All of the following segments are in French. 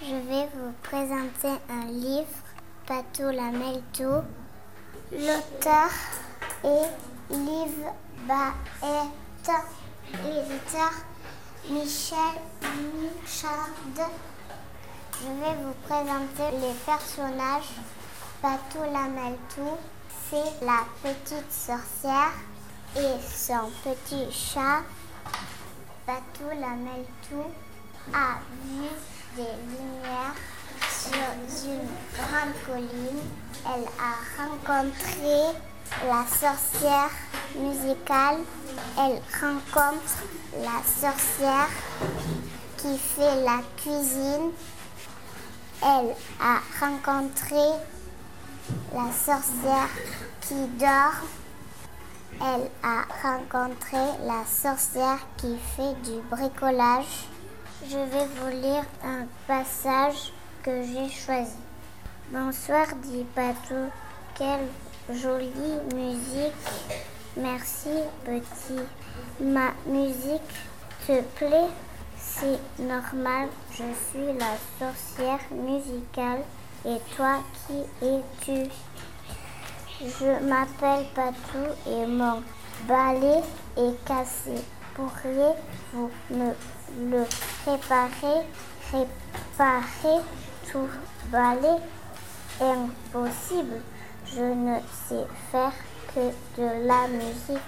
Je vais vous présenter un livre, Pato Lamelto. L'auteur est Liv Baet. L'éditeur Michel Michard. Je vais vous présenter les personnages. Pato Lamelto, c'est la petite sorcière et son petit chat. Pato Lamelto a vu des lumières sur une grande colline. Elle a rencontré la sorcière musicale. Elle rencontre la sorcière qui fait la cuisine. Elle a rencontré la sorcière qui dort. Elle a rencontré la sorcière qui fait du bricolage. Je vais vous lire un passage que j'ai choisi. Bonsoir, dit Patou. Quelle jolie musique. Merci, petit. Ma musique te plaît? C'est normal, je suis la sorcière musicale. Et toi, qui es-tu? Je m'appelle Patou et mon balai est cassé. Pourriez-vous me le réparer Réparer tout balai? Impossible. Je ne sais faire que de la musique.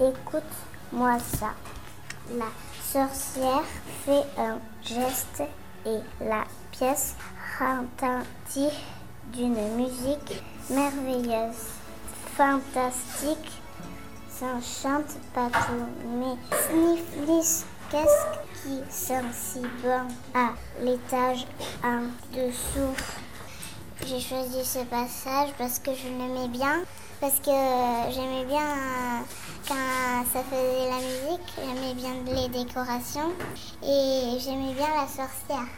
Écoute-moi ça. La sorcière fait un geste et la pièce retentit d'une musique merveilleuse, fantastique, s'enchante partout. Mais Snifflis, qu'est-ce qui sent si bon? À l'étage en dessous J'ai choisi ce passage parce que je l'aimais bien, parce que j'aimais bien quand ça faisait la musique, j'aimais bien les décorations et j'aimais bien la sorcière.